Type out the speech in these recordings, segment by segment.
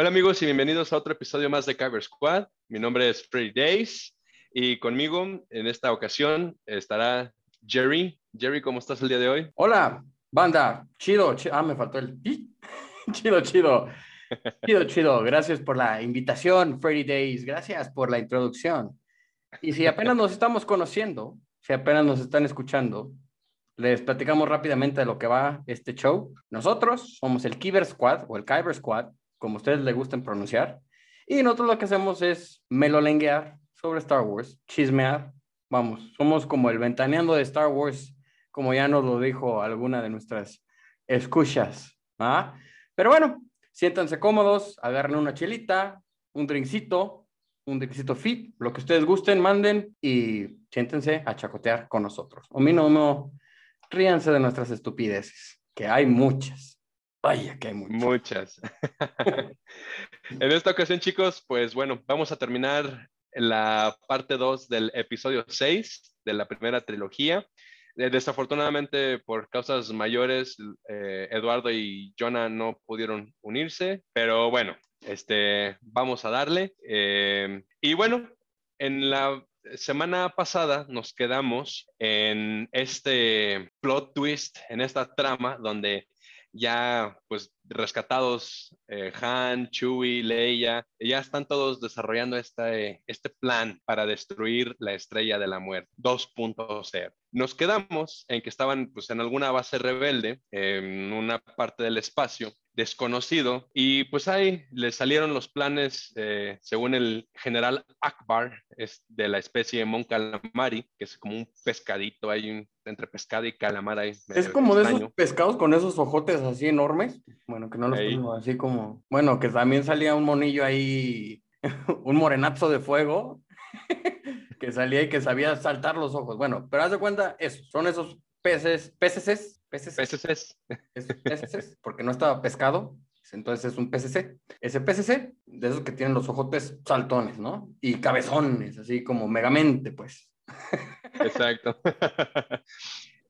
Hola amigos y bienvenidos a otro episodio más de Kyber Squad. Mi nombre es Freddy Days y conmigo en esta ocasión estará Jerry. Jerry, ¿cómo estás el día de hoy? Hola, banda. Chido. ah, me faltó el chido, chido. Chido, chido. Gracias por la invitación, Freddy Days. Gracias por la introducción. Y si apenas nos estamos conociendo, si apenas nos están escuchando, les platicamos rápidamente de lo que va este show. Nosotros somos el Kyber Squad o el Kyber Squad como ustedes le gusten pronunciar. Y nosotros lo que hacemos es melolenguear sobre Star Wars, chismear. Vamos, somos como el ventaneando de Star Wars, como ya nos lo dijo alguna de nuestras escuchas. ¿ah? Pero bueno, siéntanse cómodos, agarren una chelita, un drinkcito, un drinkcito fit, lo que ustedes gusten, manden y siéntense a chacotear con nosotros. O mí no, ríanse de nuestras estupideces, que hay muchas. Vaya que hay muchas. en esta ocasión, chicos, pues bueno, vamos a terminar la parte 2 del episodio 6 de la primera trilogía. Eh, desafortunadamente, por causas mayores, eh, Eduardo y Jonah no pudieron unirse, pero bueno, este, vamos a darle. Eh, y bueno, en la semana pasada nos quedamos en este plot twist, en esta trama donde ya pues rescatados eh, Han, Chewie, Leia, ya están todos desarrollando este, este plan para destruir la estrella de la muerte 2.0. Nos quedamos en que estaban pues en alguna base rebelde en una parte del espacio desconocido y pues ahí le salieron los planes eh, según el general Akbar es de la especie Mon Calamari que es como un pescadito hay entre pescado y calamar ahí es como de esos pescados con esos ojotes así enormes bueno que no los tengo así como bueno que también salía un monillo ahí un morenazo de fuego que salía y que sabía saltar los ojos. Bueno pero haz de cuenta eso son esos peces peces PCC. PCC. porque no estaba pescado, entonces es un PCC. Ese PCC, de esos que tienen los ojotes saltones, ¿no? Y cabezones, así como megamente, pues. Exacto.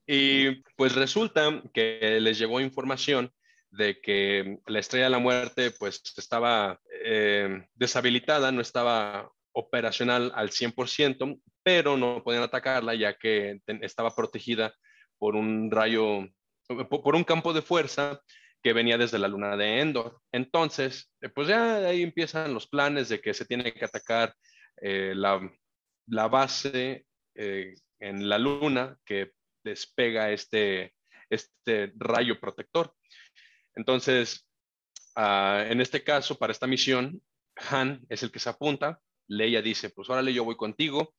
y pues resulta que les llegó información de que la estrella de la muerte pues estaba eh, deshabilitada, no estaba operacional al 100%, pero no podían atacarla ya que estaba protegida por un rayo, por un campo de fuerza que venía desde la luna de Endor. Entonces, eh, pues ya ahí empiezan los planes de que se tiene que atacar eh, la, la, base eh, en la luna que despega este, este rayo protector. Entonces, ah, en este caso, para esta misión, Han es el que se apunta. Leia dice, pues órale, yo voy contigo.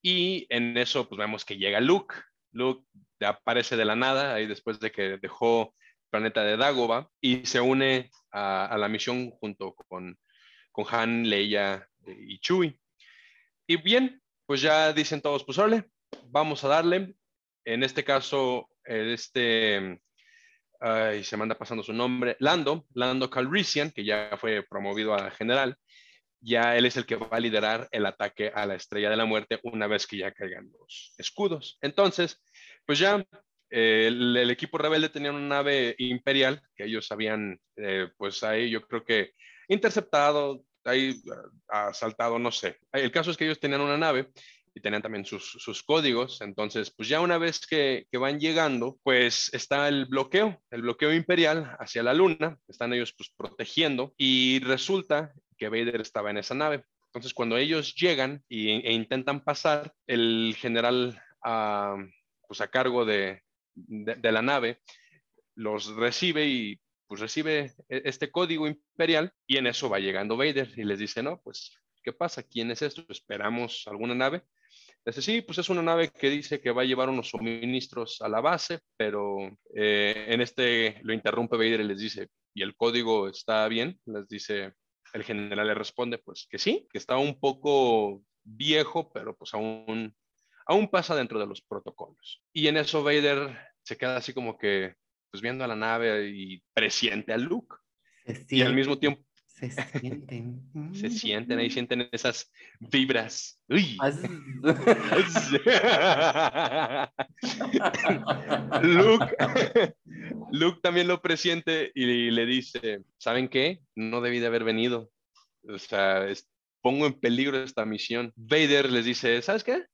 Y en eso, pues vemos que llega Luke. Luke aparece de la nada, ahí después de que dejó el planeta de Dagoba y se une a, la misión junto con, con, Han, Leia y Chewie. Y bien, pues ya dicen todos, pues vamos a darle. En este caso, este, se manda pasando su nombre, Lando, Lando Calrissian, que ya fue promovido a general, ya él es el que va a liderar el ataque a la estrella de la muerte una vez que ya caigan los escudos. Entonces, pues ya eh, el, equipo rebelde tenía una nave imperial que ellos habían, eh, pues ahí yo creo que interceptado, ahí asaltado, no sé. El caso es que ellos tenían una nave y tenían también sus, códigos. Entonces, pues ya una vez que, que, van llegando, pues está el bloqueo, el bloqueo imperial hacia la luna. Están ellos pues protegiendo y resulta que Vader estaba en esa nave. Entonces, cuando ellos llegan e, intentan pasar, el general ah, pues a cargo de, de, la nave los recibe y pues recibe e, este código imperial y en eso va llegando Vader y les dice, no, pues, ¿qué pasa? ¿Quién es esto? ¿Esperamos alguna nave? Dice, sí, pues es una nave que dice que va a llevar unos suministros a la base, pero eh, en este lo interrumpe Vader y les dice, ¿y el código está bien? Les dice, el general le responde, pues que sí, que está un poco viejo, pero pues aún aún pasa dentro de los protocolos. Y en eso Vader se queda así como que, pues viendo a la nave y presiente a Luke. y al mismo tiempo, Se sienten. Se sienten, ahí sienten esas vibras. Uy. Luke, Luke también lo presiente y le dice, ¿saben qué? No debí de haber venido. O sea, pongo en peligro esta misión. Vader les dice, ¿sabes qué?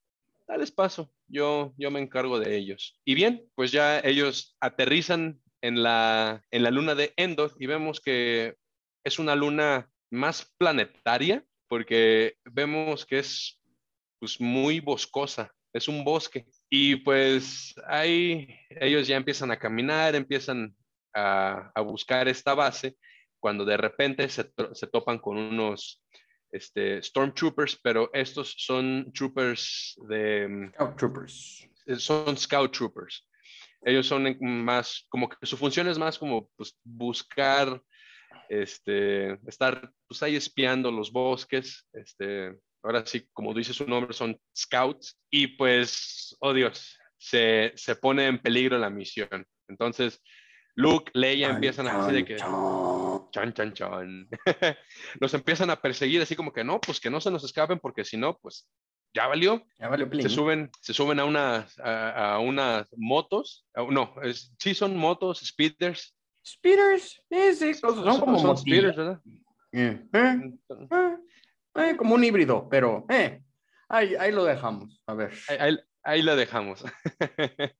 Dales paso, yo, yo me encargo de ellos. Y bien, pues ya ellos aterrizan en la, en la luna de Endor y vemos que es una luna más planetaria porque vemos que es pues, muy boscosa, es un bosque. Y pues ahí ellos ya empiezan a caminar, empiezan a, a buscar esta base, cuando de repente se, se topan con unos este, Stormtroopers, pero estos son troopers de... Scout Troopers. Son Scout Troopers. Ellos son más, como que su función es más como pues, buscar, este, estar pues, ahí espiando los bosques, este, ahora sí, como dice su nombre, son scouts, y pues, oh Dios, se, se pone en peligro la misión. Entonces, Luke, Leia empiezan a decir de que... Chan, chan, chan. Los empiezan a perseguir así como que no, pues que no se nos escapen porque si no, pues ya valió. Ya valió se suben, se suben a unas, a, unas motos. no, sí son motos, speeders. Speeders, sí, son, como son speeders, ¿verdad? Eh, eh, eh, como un híbrido, pero ahí, ahí, lo dejamos. A ver. Ahí, ahí la dejamos.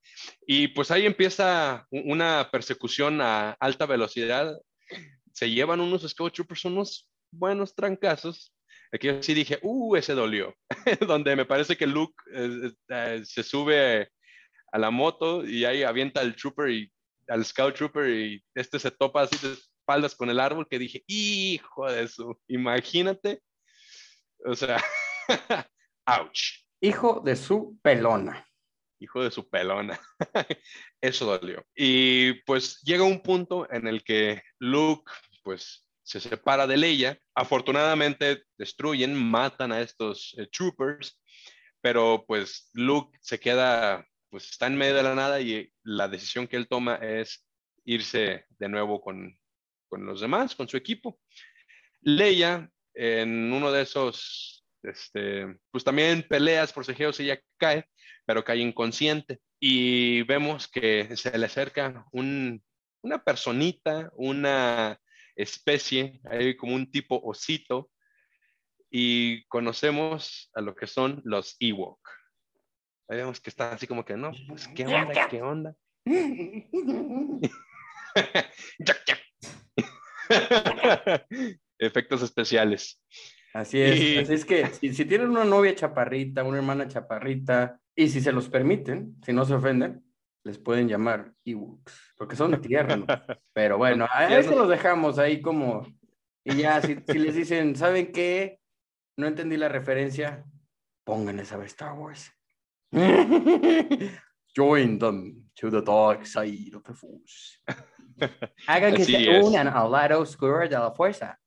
y pues ahí empieza una persecución a alta velocidad. Se llevan unos Scout Troopers, unos buenos trancazos. Aquí yo sí dije, uh, ese dolió. Donde me parece que Luke eh, eh, se sube a la moto y ahí avienta al Trooper y al Scout Trooper y este se topa así de espaldas con el árbol que dije, hijo de eso, imagínate. O sea, ouch. Hijo de su pelona. Hijo de su pelona. Eso dolió. Y pues llega un punto en el que Luke, pues se separa de Leia. Afortunadamente destruyen, matan a estos eh, troopers, pero pues Luke se queda, pues está en medio de la nada y la decisión que él toma es irse de nuevo con, con los demás, con su equipo. Leia, en uno de esos este, pues también peleas, forcejeos, ella cae, pero cae inconsciente. Y vemos que se le acerca una personita, una especie, ahí como un tipo osito, y conocemos a lo que son los Ewok. Ahí vemos que está así como que, no, pues, ¿qué onda? ¿Qué onda? Efectos especiales. Así es. Así es que si, tienen una novia chaparrita, una hermana chaparrita, y si se los permiten, si no se ofenden, les pueden llamar Ewoks, porque son tiernos. Pero bueno, a eso los dejamos ahí como. Y ya, si, les dicen, ¿saben qué? No entendí la referencia, pónganles a ver Star Wars. Join them to the dark side of the Force. Hagan que se unan al lado oscuro de la fuerza.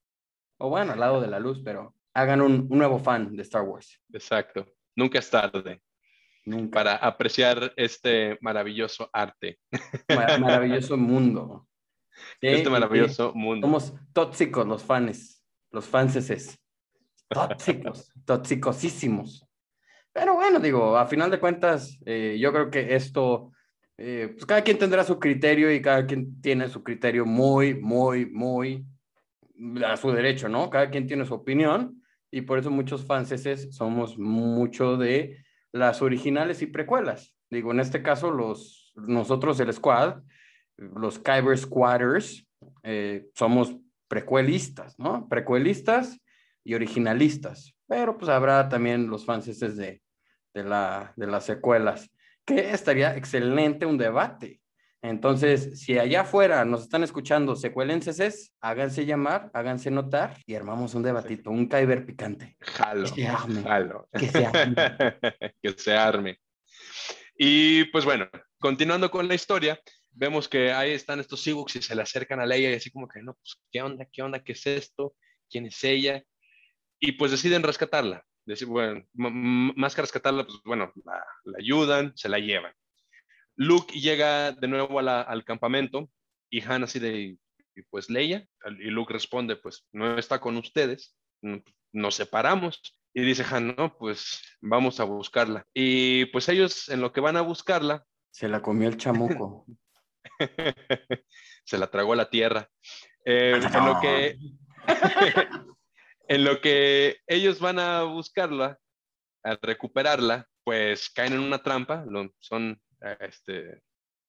O bueno, al lado de la luz, pero hagan un, nuevo fan de Star Wars. Exacto. Nunca es tarde. Nunca. Para apreciar este maravilloso arte. maravilloso mundo. Este maravilloso mundo. Somos tóxicos los fans, los fanses. Tóxicos, tóxicosísimos. Pero bueno, digo, a final de cuentas, eh, yo creo que esto, eh, pues cada quien tendrá su criterio y cada quien tiene su criterio muy, muy, muy a su derecho, ¿no? Cada quien tiene su opinión y por eso muchos fanses somos mucho de las originales y precuelas. Digo, en este caso, los, nosotros, el squad, los Kyber Squatters, eh, somos precuelistas, ¿no? Precuelistas y originalistas. Pero pues habrá también los fanses de, de, la, de las secuelas, que estaría excelente un debate. Entonces, si allá afuera nos están escuchando secuelenses, háganse llamar, háganse notar y armamos un debatito, un caiber picante. Jalo, que se arme. Jalo. Que se arme. que se arme. Y pues bueno, continuando con la historia, vemos que ahí están estos Ewoks y se le acercan a Leia y así como que, no, pues, ¿qué onda? ¿Qué onda? ¿Qué es esto? ¿Quién es ella? Y pues deciden rescatarla. Decir, bueno, más que rescatarla, pues bueno, la ayudan, se la llevan. Luke llega de nuevo al campamento y Han así de, pues Leia, y Luke responde, pues no está con ustedes, nos separamos. Y dice Han, no, pues vamos a buscarla. Y pues ellos en lo que van a buscarla. Se la comió el chamuco. se la tragó la tierra. Eh, en, lo que, en lo que ellos van a buscarla, a recuperarla, pues caen en una trampa, son este,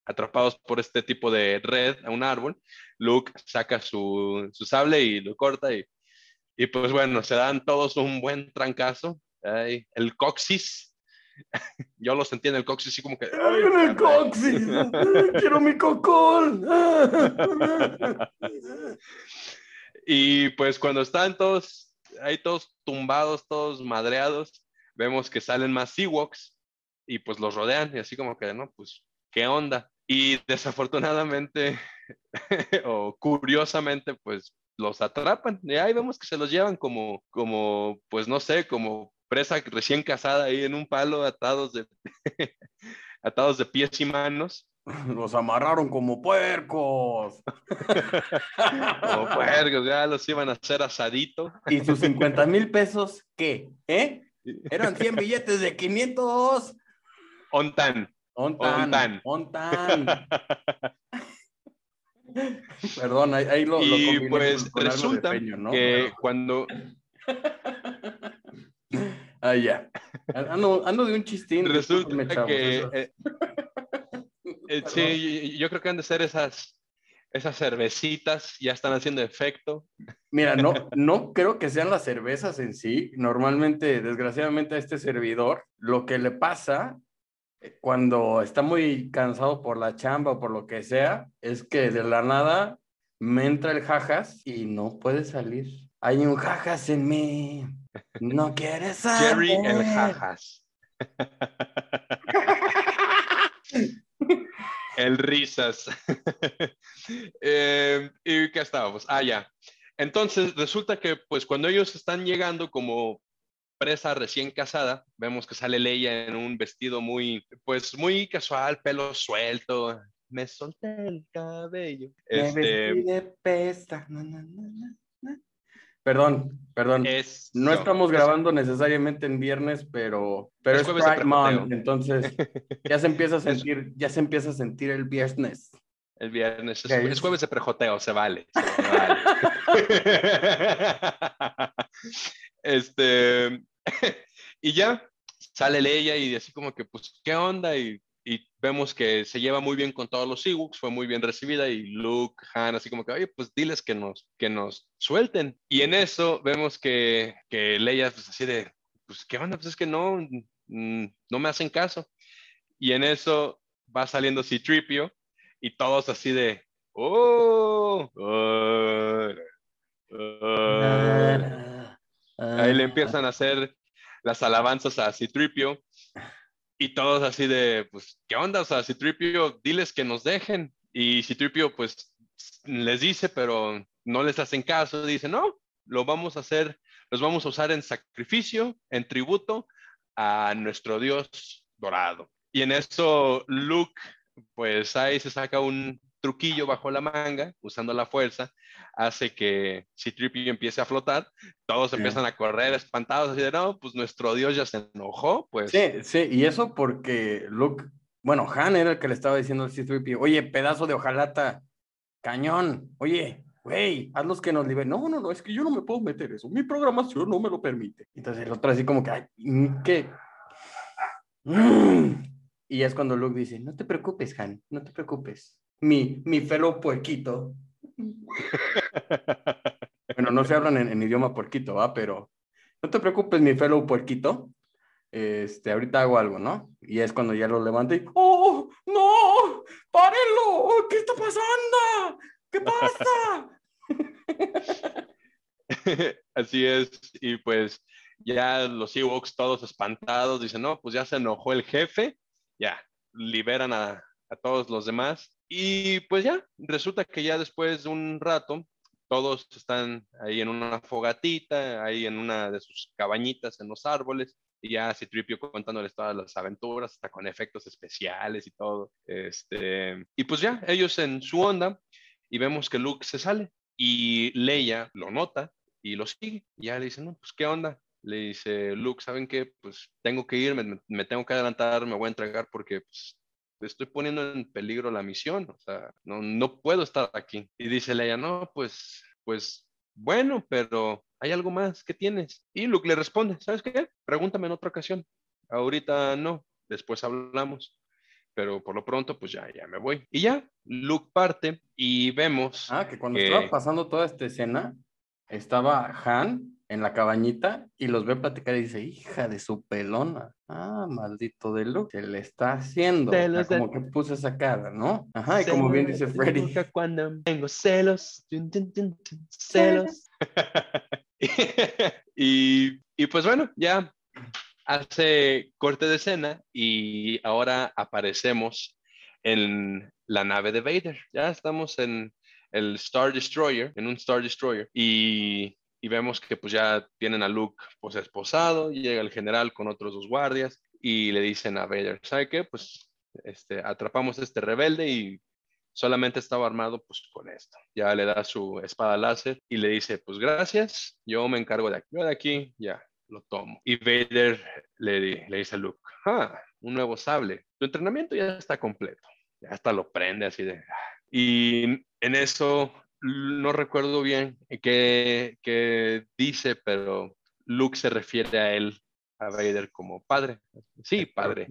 atrapados por este tipo de red a un árbol. Luke saca su, su sable y lo corta y, y, pues bueno, se dan todos un buen trancazo. el coxis. Yo lo sentí en el coxis así como que... ¡Ay, el coxis! ¡Quiero mi cocol! y pues cuando están todos ahí todos tumbados, todos madreados, vemos que salen más Ewoks y pues los rodean y así como que, no, pues, ¿qué onda? Y desafortunadamente o curiosamente, pues los atrapan. Y ahí vemos que se los llevan como, como, pues no sé, como presa recién casada ahí en un palo atados de, atados de pies y manos. Los amarraron como puercos. como puercos, ya los iban a hacer asadito. ¿Y sus 50 mil pesos qué? ¿Eh? Eran 100 billetes de 500. Ontan. Ontan. Ontan. Perdón, ahí, lo, Y pues resulta que cuando... Ah, ya. Ando, ando, de un chistín. Resulta que... Eh, sí, yo creo que han de ser esas, esas cervecitas, ya están haciendo efecto. Mira, no, no creo que sean las cervezas en sí. Normalmente, desgraciadamente a este servidor, lo que le pasa eh, cuando está muy cansado por la chamba o por lo que sea, es que de la nada me entra el jajas y no puede salir. Hay un jajas en mí. No quieres saber. Jerry el jajas. el risas. Eh, ¿Y qué estábamos? Ah, ya. Entonces, resulta que pues cuando ellos están llegando como presa recién casada, vemos que sale Leia en un vestido muy, pues muy casual, pelo suelto. Me solté el cabello. Me este, de pesta. Perdón, perdón. no estamos grabando necesariamente en viernes, pero, pero es, Pride Month, entonces ya se empieza a sentir, ya se empieza a sentir el viernes. El viernes, es, jueves de prejoteo, se vale. Se vale. este, y ya sale Leia y así como que, pues, ¿qué onda? Y, vemos que se lleva muy bien con todos los Ewoks, fue muy bien recibida y Luke, Han, así como que, oye, pues diles que nos, que nos suelten. Y en eso vemos que, que Leia, pues así de, pues, ¿qué onda? Pues es que no, mm, no me hacen caso. Y en eso va saliendo Citripio y todos así de, oh, oh Ahí le empiezan a hacer las alabanzas a Citripio y todos así de, pues, ¿qué onda? O sea, Citripio, diles que nos dejen. Y Citripio, pues, les dice, pero no les hacen caso. Dice, no, lo vamos a hacer, los vamos a usar en sacrificio, en tributo a nuestro Dios dorado. Y en eso Luke, pues ahí se saca un, truquillo bajo la manga, usando la fuerza, hace que si Trippy empiece a flotar, todos empiezan a correr espantados, así de, no, pues nuestro Dios ya se enojó, pues. Sí, sí, y eso porque Luke, bueno, Han era el que le estaba diciendo a Trippy, oye, pedazo de hojalata, cañón, oye, güey, haz los que nos liberen. No, no, no, es que yo no me puedo meter eso, mi programación no me lo permite. Entonces el otro así como que, ay, ¿qué? Y es cuando Luke dice, no te preocupes, Han, no te preocupes mi, mi fellow puerquito. bueno, no se hablan en, idioma puerquito, ¿va? Pero no te preocupes, mi fellow puerquito. Este, ahorita hago algo, ¿no? Y es cuando ya lo levanto y, ¡oh, no! ¡Párenlo! ¿Qué está pasando? ¿Qué pasa? Así es, y pues ya los Ewoks todos espantados dicen, no, pues ya se enojó el jefe, ya, liberan a, a todos los demás y pues ya, resulta que ya después de un rato, todos están ahí en una fogatita, ahí en una de sus cabañitas en los árboles, y ya Citripio contándoles todas las aventuras, hasta con efectos especiales y todo. Este, y pues ya, ellos en su onda, y vemos que Luke se sale y Leia lo nota y lo sigue. Y ya le dice, no, pues qué onda. Le dice, Luke, ¿saben qué? Pues tengo que ir, me, me tengo que adelantar, me voy a entregar porque pues, estoy poniendo en peligro la misión, o sea, no, no puedo estar aquí. Y dice Leia, no, pues, pues, bueno, pero hay algo más, ¿qué tienes? Y Luke le responde, ¿sabes qué? Pregúntame en otra ocasión. Ahorita no, después hablamos. Pero por lo pronto, pues ya, ya me voy. Y ya, Luke parte y vemos. Ah, que cuando estaba pasando toda esta escena, estaba Han en la cabañita y los ve platicar y dice, hija de su pelona. Ah, maldito de Luke, se le está haciendo. como que puse esa cara, ¿no? Ajá, y como bien dice Freddy. Cuando tengo celos, celos. y, y pues bueno, ya hace corte de escena y ahora aparecemos en la nave de Vader. Ya estamos en el Star Destroyer, en un Star Destroyer, y, y vemos que pues ya tienen a Luke pues esposado, llega el general con otros dos guardias y le dicen a Vader, ¿sabe qué? Pues este, atrapamos a este rebelde y solamente estaba armado pues con esto. Ya le da su espada láser y le dice, pues gracias, yo me encargo de aquí, yo de aquí ya lo tomo. Y Vader le, le dice a Luke, ah, un nuevo sable, tu entrenamiento ya está completo, ya hasta lo prende así de... Ah". Y en eso no recuerdo bien qué, qué dice, pero Luke se refiere a él, a Vader, como padre. Sí, padre.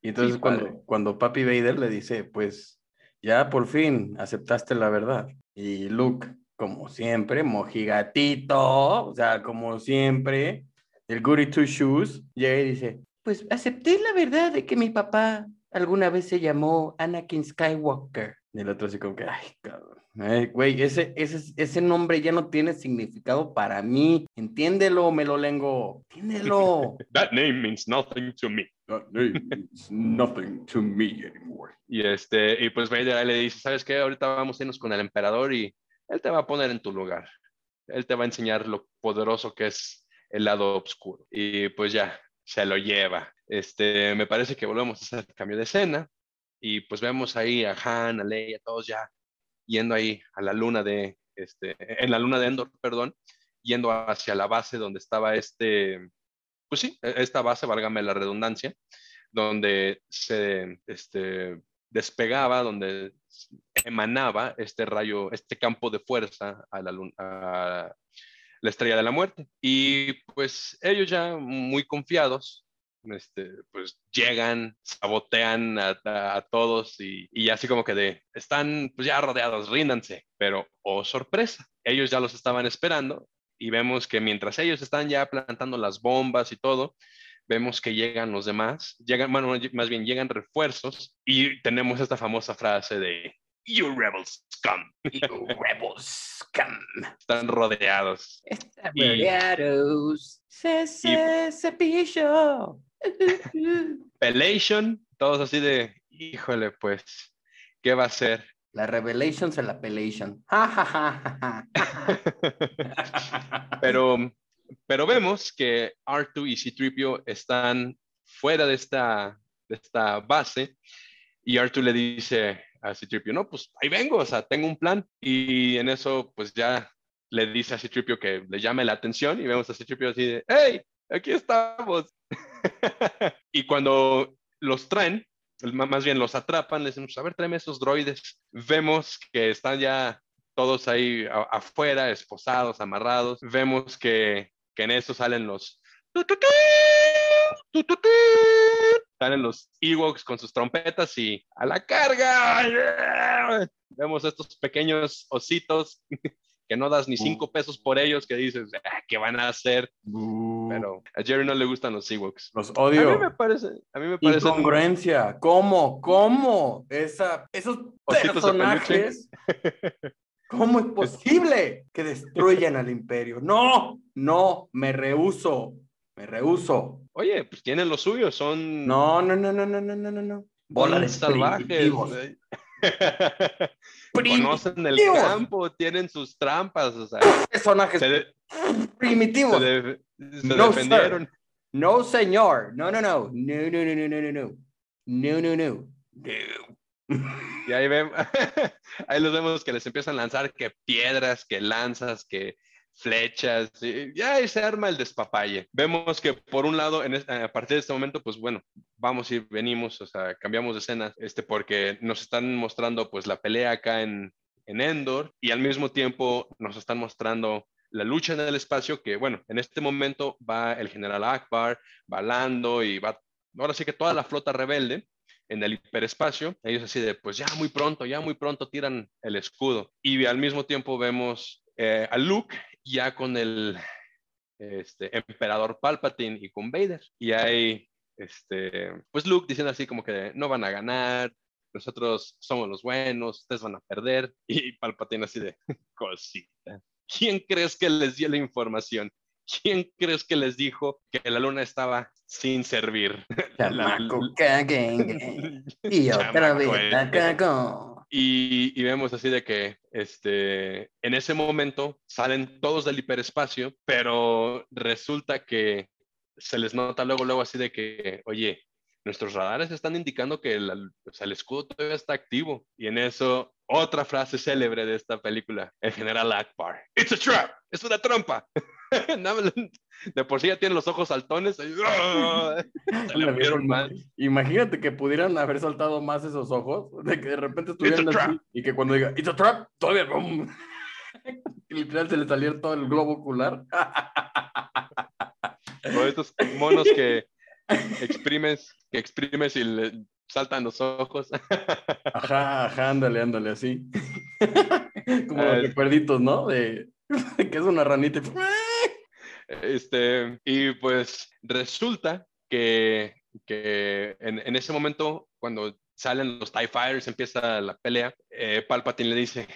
Y entonces cuando, cuando papi Vader le dice, pues ya por fin aceptaste la verdad. Y Luke, como siempre, mojigatito, o sea, como siempre, el goody two shoes, llega y dice, pues acepté la verdad de que mi papá alguna vez se llamó Anakin Skywalker. Y el otro así como que, ay, cabrón. Güey, ese, ese, ese nombre ya no tiene significado para mí. Entiéndelo, me lo lengo. Entiéndelo. That name means nothing to me. That name means nothing to me anymore. Y, este, y pues Vader le dice, ¿sabes qué? Ahorita vamos a irnos con el emperador y él te va a poner en tu lugar. Él te va a enseñar lo poderoso que es el lado oscuro. Y pues ya, se lo lleva. Este, me parece que volvemos a hacer cambio de escena y pues vemos ahí a Han, a Leia, todos ya yendo ahí a la luna de, este, en la luna de Endor, perdón, yendo hacia la base donde estaba este, pues sí, e, esta base, válgame la redundancia, donde se este, despegaba, donde emanaba este rayo, este campo de fuerza a la, luna, a la estrella de la muerte. Y pues ellos ya muy confiados, este, pues llegan, sabotean a, todos y, y, así como que de, están pues ya rodeados, ríndanse, pero oh sorpresa, ellos ya los estaban esperando y vemos que mientras ellos están ya plantando las bombas y todo, vemos que llegan los demás, llegan, bueno, más bien llegan refuerzos y tenemos esta famosa frase de You rebels come. You rebels scum. Están rodeados. Están rodeados. Se, se, cepillo. Pelation, todos así de, híjole, pues, ¿qué va a ser? La Revelation se la Pelation. pero, pero vemos que R2 y C-Tripio están fuera de esta, de esta base y R2 le dice a C-Tripio, no, pues ahí vengo, o sea, tengo un plan. Y en eso, pues ya le dice a C-Tripio que le llame la atención y vemos a C-Tripio así de, hey, aquí estamos. y cuando los traen, más bien los atrapan, les decimos, a ver, tráeme esos droides. Vemos que están ya todos ahí afuera, esposados, amarrados. Vemos que, que en eso salen los... Salen los Ewoks con sus trompetas y a la carga. Vemos estos pequeños ositos que no das ni cinco pesos por ellos, que dices, ah, ¿qué van a hacer? Pero a Jerry no le gustan los Ewoks. Los odio. A mí me parece, a mí me parece. Incongruencia. ¿Cómo? ¿Cómo? Esa, esos personajes. ¿Cómo es posible que destruyan al imperio? No, no, me rehuso, me rehuso. Oye, pues tienen lo suyo, son... No, no, no, no, no, no, no, no. Bola de salvajes. Conocen el campo, tienen sus trampas, o sea. Personajes primitivos. Se, no, defendieron. No, señor. No, no, no. No, no, no, no, no, no, no. No, no, no. Y ahí vemos, ahí los vemos que les empiezan a lanzar que piedras, que lanzas, que flechas, y ya se arma el despapalle. Vemos que por un lado, en a partir de este momento, pues bueno, vamos y venimos, o sea, cambiamos de escena, este, porque nos están mostrando pues la pelea acá en, en Endor y al mismo tiempo nos están mostrando la lucha en el espacio, que bueno, en este momento va el general Akbar, va Lando y va, ahora sí que toda la flota rebelde en el hiperespacio, ellos así de, pues ya muy pronto, ya muy pronto tiran el escudo. Y al mismo tiempo vemos eh, a Luke ya con el este, emperador Palpatine y con Vader. Y hay, este, pues Luke diciendo así como que no van a ganar, nosotros somos los buenos, ustedes van a perder. Y Palpatine así de cosita. ¿Quién crees que les dio la información? ¿Quién crees que les dijo que la luna estaba sin servir? y otra vez y, vemos así de que este, en ese momento salen todos del hiperespacio, pero resulta que se les nota luego, luego así de que, oye, nuestros radares están indicando que el, el escudo todavía está activo. Y en eso, otra frase célebre de esta película, el general Akbar. It's a trap, es una trampa. de por sí ya tienen los ojos saltones. Imagínate que pudieran haber saltado más esos ojos, de que de repente estuvieran y que cuando diga, it's a trap, todavía, ¡bum! y literal se le saliera todo el globo ocular. o estos monos que exprimes, que exprimes y le saltan los ojos. Ajá, ajá, ándale, ándale, así. Como los recuerditos, ¿no? De que es una ranita. Este, y pues resulta que, que en, en, ese momento, cuando salen los TIE Fighters, empieza la pelea, eh, Palpatine le dice,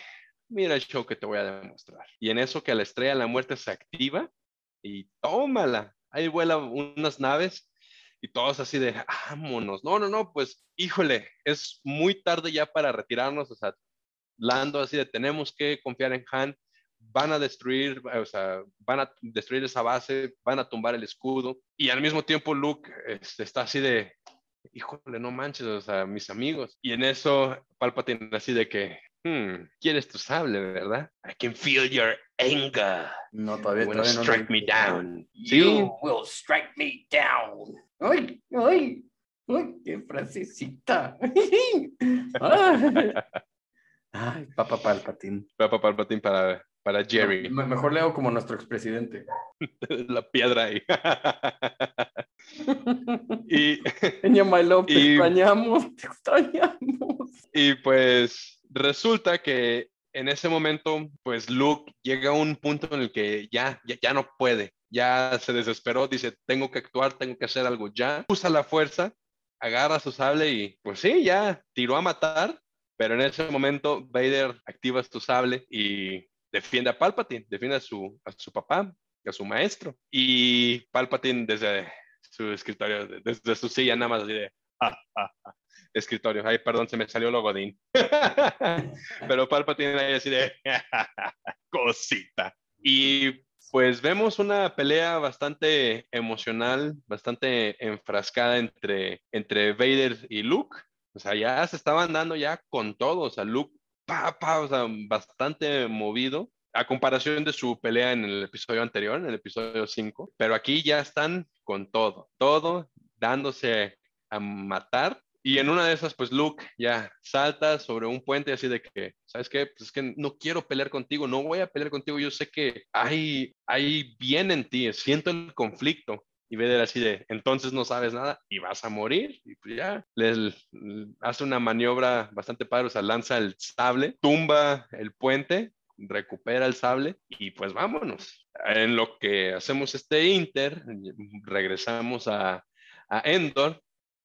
mira el show que te voy a demostrar. Y en eso que la estrella de la muerte se activa y tómala. Ahí vuelan unas naves y todos así de, vámonos. No, no, no, pues híjole, es muy tarde ya para retirarnos. O sea, Lando así de, tenemos que confiar en Han van a destruir, o sea, van a destruir esa base, van a tumbar el escudo. Y al mismo tiempo Luke este, está así de, híjole, no manches, o sea, mis amigos. Y en eso Palpatine así de que, hmm, quieres tu sable, ¿verdad? I can feel your anger. No, todavía, you todavía strike me down. You will strike me down. Ay, ay, ay, qué frasecita. Ay, Papa Palpatine. Papa Palpatine para para Jerry. mejor leo como nuestro expresidente. La piedra ahí. y, te extrañamos, te extrañamos. Y pues resulta que en ese momento, pues Luke llega a un punto en el que ya, ya, ya no puede, ya se desesperó, dice, tengo que actuar, tengo que hacer algo ya. Usa la fuerza, agarra su sable y pues sí, ya tiró a matar, pero en ese momento Vader activa su sable y defiende a Palpatine, defiende a su, a su papá, a su maestro. Y Palpatine desde su escritorio, desde su silla nada más así de, ah, ah, ah, escritorio, ay, perdón, se me salió lo godín. Pero Palpatine ahí así de, cosita. Y pues vemos una pelea bastante emocional, bastante enfrascada entre, entre Vader y Luke. O sea, ya se estaban dando ya con todo. O sea, Luke pa, pa, o sea, bastante movido a comparación de su pelea en el episodio anterior, en el episodio 5, pero aquí ya están con todo, todo dándose a matar. Y en una de esas, pues Luke ya salta sobre un puente así de que, ¿sabes qué? Pues es que no quiero pelear contigo, no voy a pelear contigo, yo sé que hay, hay bien en ti, siento el conflicto, y Vader así de, entonces no sabes nada y vas a morir. Y pues ya, le hace una maniobra bastante padre, o sea, lanza el sable, tumba el puente, recupera el sable y pues vámonos. En lo que hacemos este Inter, regresamos a, a Endor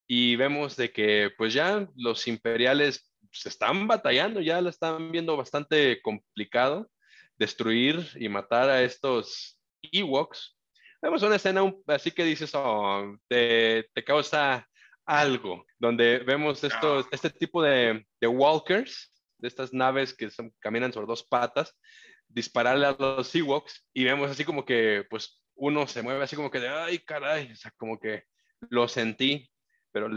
y vemos de que pues ya los imperiales se están batallando, ya lo están viendo bastante complicado destruir y matar a estos Ewoks Vemos una escena así que dices, oh, te, te, causa algo, donde vemos estos, este tipo de, de walkers, de estas naves que caminan sobre dos patas, dispararle a los Ewoks y vemos así como que, pues, uno se mueve así como que de, ay, caray, o sea, como que lo sentí. pero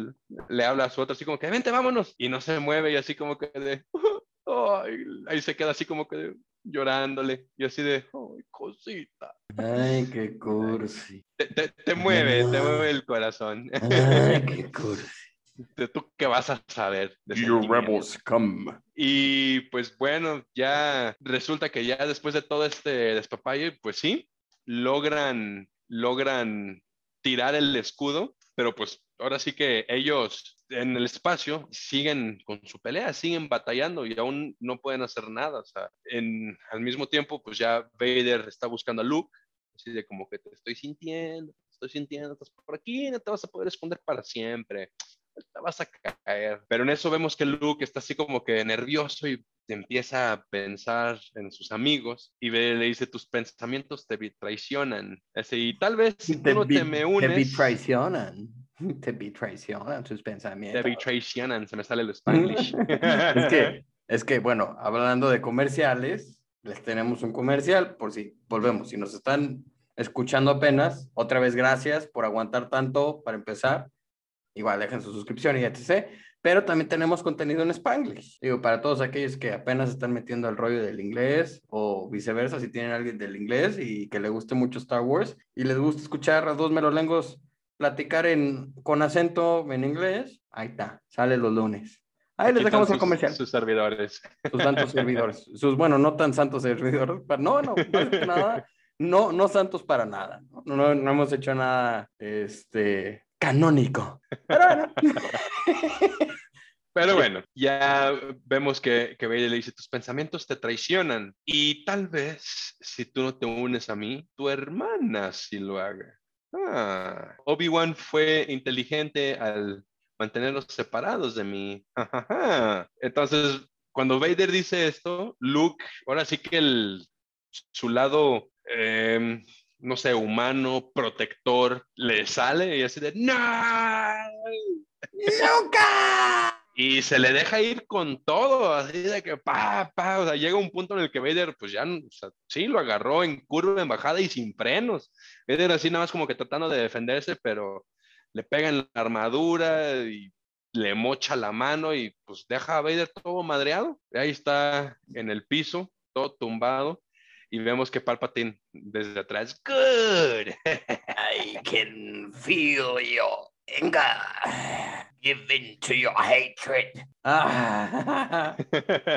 le, habla a su otro así como que, vente, vámonos, y no se mueve y así como que de, ahí se queda así como que llorándole y así de, ay, cosita. Ay, qué cursi. Te, mueve, te mueve el corazón. Ay, qué cursi. ¿Tú qué vas a saber? De Your rebels come. Y pues bueno, ya resulta que ya después de todo este despapalle, pues sí, logran, logran tirar el escudo, pero pues ahora sí que ellos en el espacio siguen con su pelea, siguen batallando y aún no pueden hacer nada. O sea, en, al mismo tiempo, pues ya Vader está buscando a Luke, así de como que te estoy sintiendo, te estoy sintiendo, estás por aquí, no te vas a poder esconder para siempre te vas a caer. Pero en eso vemos que Luke está así como que nervioso y empieza a pensar en sus amigos y ve, le dice, tus pensamientos te traicionan. Así, y tal vez si tú no te me unes... Te traicionan. Te traicionan tus pensamientos. Te traicionan, se me sale el spanglish. es, que, es que, bueno, hablando de comerciales, les tenemos un comercial, por si volvemos, si nos están escuchando apenas, otra vez gracias por aguantar tanto para empezar igual dejen su suscripción y etc. Pero también tenemos contenido en Spanglish. Digo, para todos aquellos que apenas están metiendo el rollo del inglés o viceversa, si tienen alguien del inglés y que le guste mucho Star Wars y les gusta escuchar a dos melolengos platicar en, con acento en inglés, ahí está, sale los lunes. Ahí les dejamos el comercial. Sus servidores. Sus santos servidores. Sus, bueno, no tan santos servidores. Pero no, no, nada. No, no santos para nada. No, no, no hemos hecho nada este, canónico. Pero bueno. Pero bueno, ya vemos que, que Vader le dice, tus pensamientos te traicionan y tal vez si tú no te unes a mí, tu hermana sí lo haga. Ah, Obi-Wan fue inteligente al mantenerlos separados de mí. Entonces, cuando Vader dice esto, Luke, ahora sí que el, su lado eh, no sé, humano, protector, le sale y así de ¡No! ¡Nunca! Y se le deja ir con todo, así de que pa, pa, o sea, llega un punto en el que Vader, pues ya, o sea, sí, lo agarró en curva, en bajada y sin frenos. Vader así nada más como que tratando de defenderse, pero le pega en la armadura y le mocha la mano y pues deja a Vader todo madreado. Ahí está en el piso, todo tumbado y vemos que Palpatine desde atrás, good, I can feel your anger, give in to your hatred. Ah.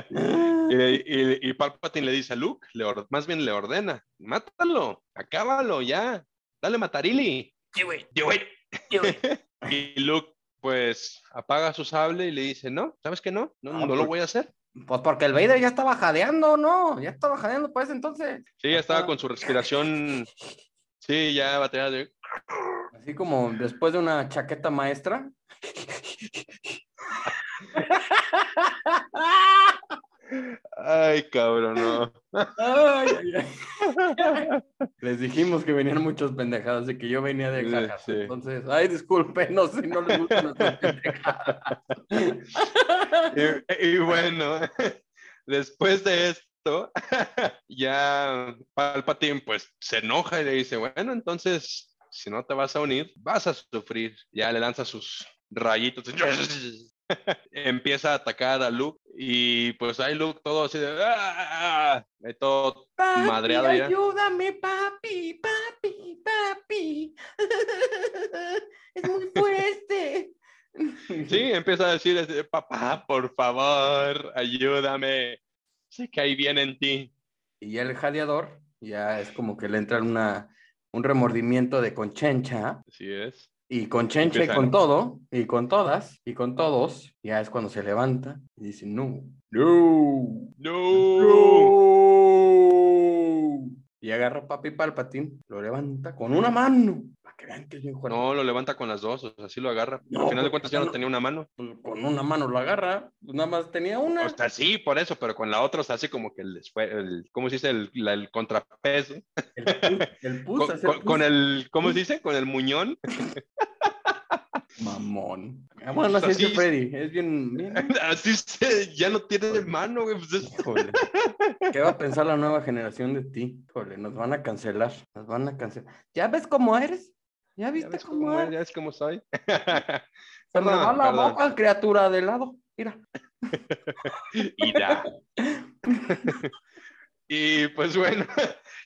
y, y, Palpatine le dice a Luke, le más bien le ordena, mátalo, acábalo ya, dale matarili. Do it, do it. Do it. y Luke pues apaga su sable y le dice, no, ¿sabes qué no? No, no lo voy a hacer. Pues porque el Vader ya estaba jadeando, ¿no? Ya estaba jadeando, pues entonces. Sí, ya estaba con su respiración. Sí, ya batería de. Así como después de una chaqueta maestra. Ay, cabrón, no. Les dijimos que venían muchos pendejados y que yo venía de cajas. Entonces, ay, discúlpenos si no les gustan nuestras pendejadas. y, bueno, después de esto, ya Palpatine pues se enoja y le dice, bueno, entonces, si no te vas a unir, vas a sufrir. Ya le lanza sus rayitos. Empieza a atacar a Luke y pues hay Luke todo así de ¡Ah! todo madreado ya. Ayúdame, papi, papi, papi. es muy fuerte. Sí, empieza a decir, papá, por favor, ayúdame. Sé que ahí viene en ti. Y el jadeador ya es como que le entra una, un remordimiento de conchencha. Así es. Y con Chencha y con todo, y con todas, y con todos, ya es cuando se levanta y dice, no, no, no, no. Y agarra a Papi Palpatine, lo levanta con una mano, que vean que es bien No, lo levanta con las dos, o sea, sí lo agarra. Al final de cuentas ya no, tenía una mano. Con una mano lo agarra, pues nada más tenía una. O sea, sí, por eso, pero con la otra, o sea, así como que el, el ¿cómo se dice? El, el contrapeso. El, el pus, con, con, el, ¿cómo se dice? Con el muñón. Mamón. Ah, bueno, así, es Freddy. Es bien. Así se, ya no tiene mano, güey. Pues ¿Qué va a pensar la nueva generación de ti? Híjole, nos van a cancelar. Nos van a cancelar. ¿Ya ves cómo eres? ¿Ya viste cómo, es? ¿Ya ves cómo soy? Se me va la boca, criatura de lado. Mira. Mira. y pues bueno,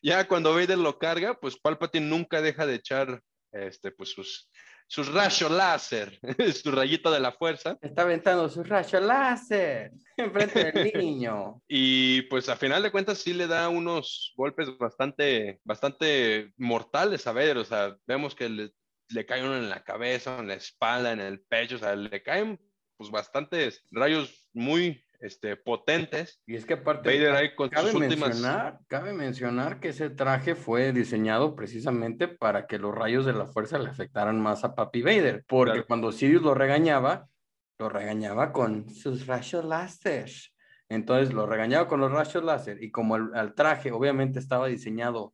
ya cuando Vader lo carga, pues Palpatine nunca deja de echar este, pues sus, sus rayos láser, su rayito de la fuerza. Está aventando sus rayos láser enfrente del niño. Y pues a final de cuentas sí le da unos golpes bastante, bastante mortales a Vader. O sea, vemos que le, le cae uno en la cabeza, en la espalda, en el pecho. O sea, le caen pues bastantes rayos muy este, potentes. Y es que aparte, cabe, mencionar, cabe mencionar que ese traje fue diseñado precisamente para que los rayos de la fuerza le afectaran más a Papi Vader, porque cuando Sirius lo regañaba, lo regañaba con sus rayos láser. Entonces lo regañaba con los rayos láser y como el, traje obviamente estaba diseñado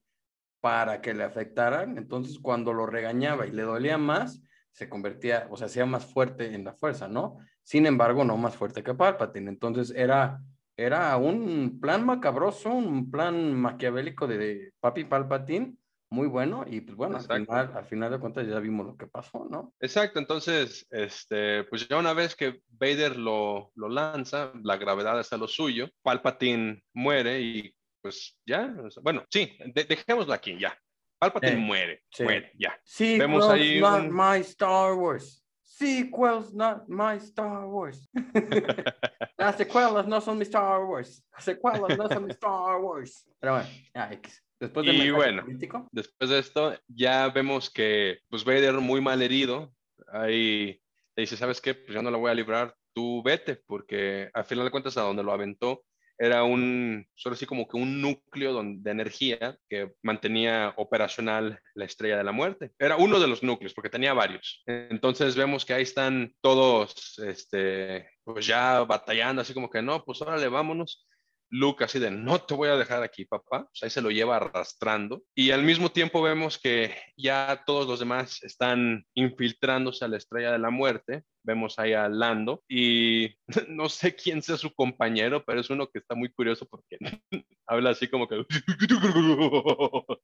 para que le afectaran, entonces cuando lo regañaba y le dolía más, se convertía, o sea, hacía más fuerte en la fuerza, ¿no? Sin embargo, no más fuerte que Palpatine. Entonces era, era un plan macabroso, un plan maquiavélico de, Papi Palpatine, muy bueno. Y pues bueno, al final, al final, de cuentas ya vimos lo que pasó, ¿no? Exacto. Entonces, este, pues ya una vez que Vader lo, lo lanza, la gravedad está lo suyo, Palpatine muere y pues ya, bueno, sí, dejémoslo aquí, ya. Palpatine eh, muere, muere, ya. Sí, Vemos ahí not my Star Wars sequels, not my Star Wars. Las secuelas no son mi Star Wars. Las secuelas no son mi Star Wars. Pero bueno, ya, Después de y bueno, después de esto, ya vemos que pues Vader muy mal herido. Ahí le dice, ¿sabes qué? Pues ya no la voy a librar, tú vete, porque al final de cuentas a donde lo aventó era un, solo así como que un núcleo de energía que mantenía operacional la estrella de la muerte. Era uno de los núcleos, porque tenía varios. Entonces vemos que ahí están todos, este, pues ya batallando, así como que no, pues órale, vámonos. Luke así de, no te voy a dejar aquí, papá. ahí se lo lleva arrastrando. Y al mismo tiempo vemos que ya todos los demás están infiltrándose a la estrella de la muerte. Vemos ahí a Lando y no sé quién sea su compañero, pero es uno que está muy curioso porque habla así como que...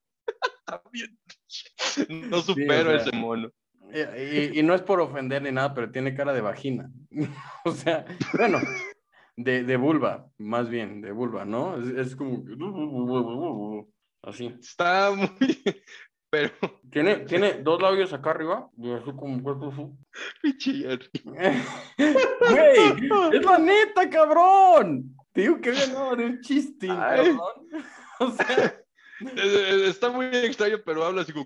no supero ese mono. Y, y, no es por ofender ni nada, pero tiene cara de vagina. o sea, bueno, de, de, vulva, más bien, de vulva, ¿no? Es, es como así. Está muy, pero... Tiene, tiene dos labios acá arriba y así como Güey, es la neta, cabrón. Te digo que no de un chiste, cabrón. O sea... Está muy extraño, pero habla así como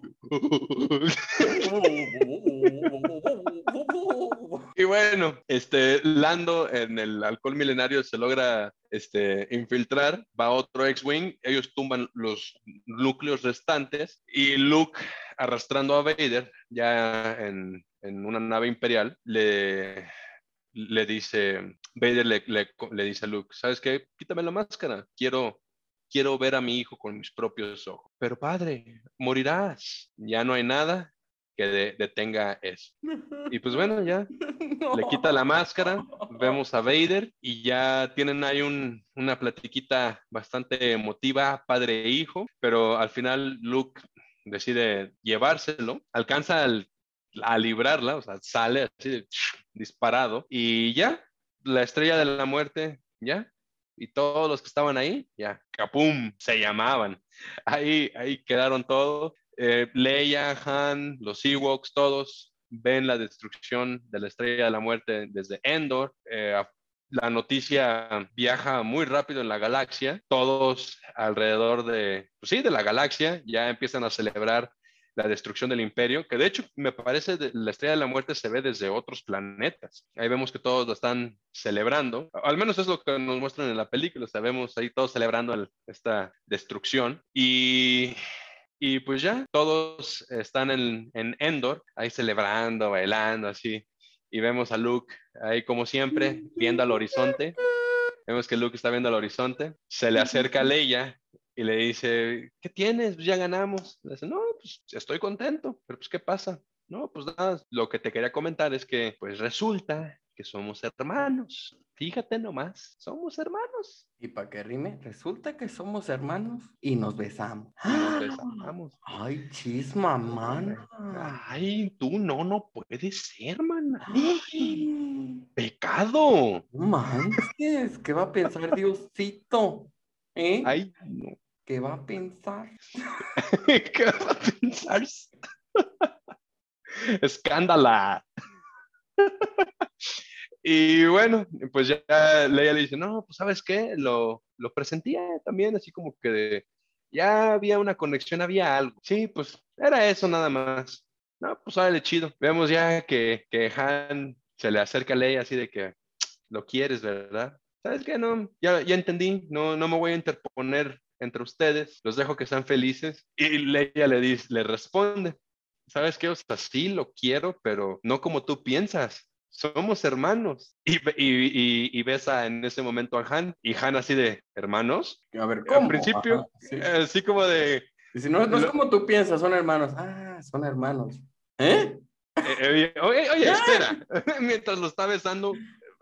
y bueno, este, Lando en el alcohol milenario se logra este, infiltrar, va otro X-Wing, ellos tumban los núcleos restantes y Luke, arrastrando a Vader, ya en, una nave imperial, le, le dice, Vader le, le, le dice a Luke, ¿sabes qué? Quítame la máscara, quiero quiero ver a mi hijo con mis propios ojos. Pero padre, morirás. Ya no hay nada que detenga eso. Y pues bueno, ya le quita la máscara, vemos a Vader y ya tienen ahí un, una platiquita bastante emotiva, padre e hijo, pero al final Luke decide llevárselo, alcanza a librarla, o sea, sale así disparado y ya, la estrella de la muerte, ya, y todos los que estaban ahí, ya, capum, se llamaban. Ahí, ahí quedaron todos. Eh, Leia, Han, los Ewoks, todos ven la destrucción de la estrella de la muerte desde Endor. Eh, la noticia viaja muy rápido en la galaxia. Todos alrededor de, pues sí, de la galaxia ya empiezan a celebrar la destrucción del imperio, que de hecho me parece la estrella de la muerte se ve desde otros planetas. Ahí vemos que todos lo están celebrando, al menos es lo que nos muestran en la película, sabemos ahí todos celebrando esta destrucción y y pues ya, todos están en, en, Endor, ahí celebrando, bailando, así. Y vemos a Luke ahí como siempre, viendo al horizonte. Vemos que Luke está viendo al horizonte. Se le acerca a Leia y le dice, ¿qué tienes? Pues ya ganamos. Le dice, no, pues estoy contento, pero pues ¿qué pasa? No, pues nada, lo que te quería comentar es que pues resulta que somos hermanos. Fíjate nomás, somos hermanos. Y para que rime, resulta que somos hermanos y nos besamos. Y nos besamos. Ay, chisma, mana. Ay, tú no, no puede ser, mana. Ay, Pecado. manches, ¿qué va a pensar Diosito? ¿Eh? Ay, no. ¿Qué va a pensar? ¿Qué vas a pensar? Escándala. Y bueno, pues ya Leia le dice, no, pues sabes qué, lo, lo presentía también, así como que de- ya había una conexión, había algo. Sí, pues era eso nada más. No, pues órale, chido. Vemos ya que, que Han se le acerca a Leia así de que lo quieres, ¿verdad? ¿Sabes qué? No, ya, ya entendí, no, no me voy a interponer entre ustedes, los dejo que sean felices. Y Leia le, dice, le responde, ¿sabes qué? O sea, sí lo quiero, pero no como tú piensas. Somos hermanos. Y, y, y, y ves a, en ese momento a Han, y Han así de, ¿hermanos? A ver, Al ¿cómo? principio, Ajá, sí. Así como de, si no, no es como tú piensas, son hermanos. Ah, son hermanos. ¿Eh? eh, eh, oye, oye, espera, mientras lo está besando,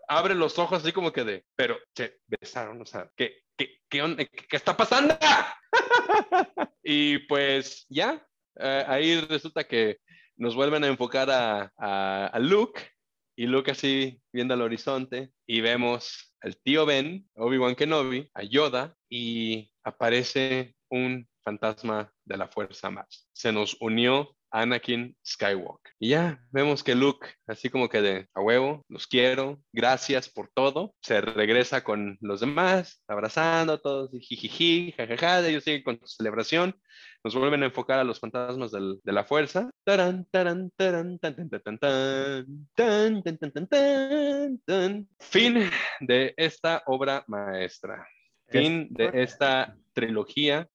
abre los ojos así como que de, pero se besaron, o sea, ¿qué, qué, qué, onda? ¿Qué- qué está pasando? y pues ya, eh, ahí resulta que nos vuelven a enfocar a, a, a Luke y Luke así viendo al horizonte y vemos al tío Ben, Obi-Wan Kenobi, a Yoda y aparece un fantasma de la fuerza más. Se nos unió Anakin Skywalker. Y ya vemos que Luke, así como que de a huevo, los quiero, gracias por todo, se regresa con los demás, abrazando a todos, y jijiji, jajaja, ellos siguen con su celebración, nos vuelven a enfocar a los fantasmas del- de la fuerza. Tarán, tarán, tarán, tan, tan, tan, tan, tan, tan, tan, tan. Fin de esta obra maestra. Fin de esta trilogía,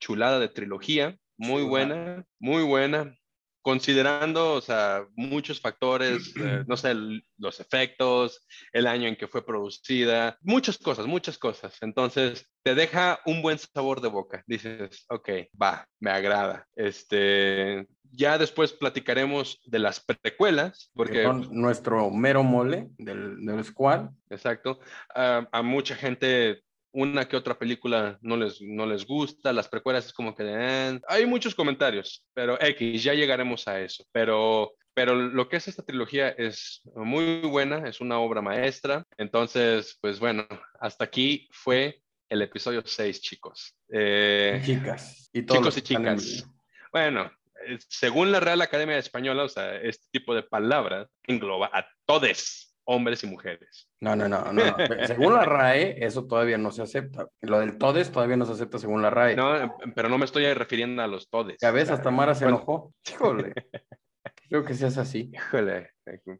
chulada de trilogía, muy buena, muy buena. Considerando, o sea, muchos factores, eh, no sé, los efectos, el año en que fue producida, muchas cosas, muchas cosas. Entonces, te deja un buen sabor de boca. Dices, ok, va, me agrada. Este, ya después platicaremos de las precuelas, Porque son nuestro mero mole del, del squad. Exacto. A, a mucha gente una que otra película no les, no les gusta, las precuelas es como que eh, hay muchos comentarios, pero X, ya llegaremos a eso. Pero, pero lo que es esta trilogía es muy buena, es una obra maestra. Entonces, pues bueno, hasta aquí fue el episodio 6, chicos. Eh, Chicas. Y todos chicos y chicas. Bueno, eh, según la Real Academia Española, o sea, este tipo de palabras engloba a todos, hombres y mujeres. No, no, no, no. Según la RAE, eso todavía no se acepta. Lo del todes todavía no se acepta según la RAE. No, pero no me estoy refiriendo a los todes. Ya ves, hasta Mara se enojó. Híjole. Creo que seas así. Híjole.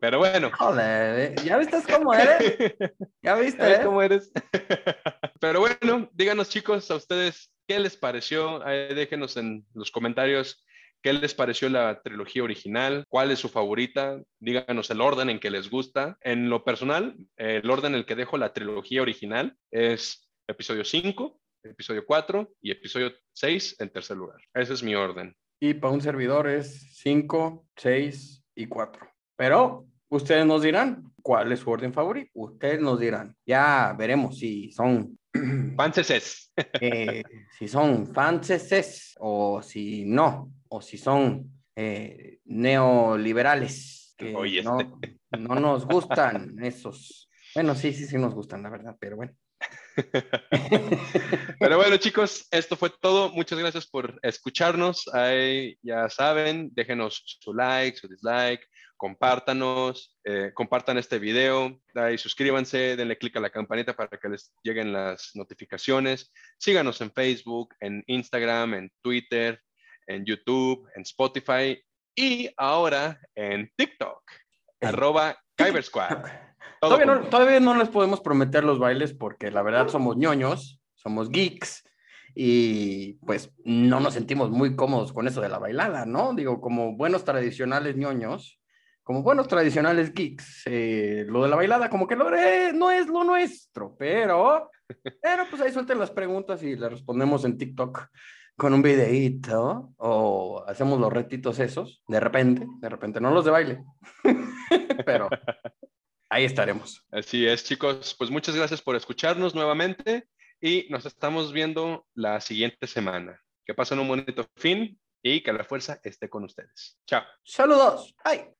Pero bueno. Joder, ¿ya viste cómo eres? ¿Ya viste? ¿Sabes eh? cómo eres? Pero bueno, díganos chicos, a ustedes, ¿qué les pareció? Déjenos en los comentarios qué les pareció la trilogía original, cuál es su favorita, díganos el orden en que les gusta. En lo personal, el orden en el que dejo la trilogía original es episodio 5, episodio 4 y episodio 6 en tercer lugar. Ese es mi orden. Y para un servidor es 5, 6 y 4. Pero ustedes nos dirán cuál es su orden favorito. Ustedes nos dirán. Ya veremos si son Panceses. eh, si son franceses o si no, o si son eh, neoliberales, que Oye, no, no nos gustan esos. Bueno, sí, sí, sí nos gustan, la verdad, pero bueno. Pero bueno, chicos, esto fue todo. Muchas gracias por escucharnos. Ahí ya saben, déjenos su like, su dislike, compártanos, eh, compartan este video, ahí suscríbanse, denle click a la campanita para que les lleguen las notificaciones. Síganos en Facebook, en Instagram, en Twitter, en YouTube, en Spotify y ahora en TikTok, arroba Kyber Squad. Todavía no, todavía no les podemos prometer los bailes porque la verdad somos ñoños, somos geeks y pues no nos sentimos muy cómodos con eso de la bailada, ¿no? Digo, como buenos tradicionales ñoños, como buenos tradicionales geeks, eh, lo de la bailada como que lo, eh, no es lo nuestro, pero, pero pues ahí suelten las preguntas y les respondemos en TikTok con un videíto o hacemos los retitos esos, de repente, de repente, no los de baile, pero... ahí estaremos. Así es, chicos. Pues muchas gracias por escucharnos nuevamente y nos estamos viendo la siguiente semana. Que pasen un bonito fin y que la fuerza esté con ustedes. Chao. Saludos. Bye.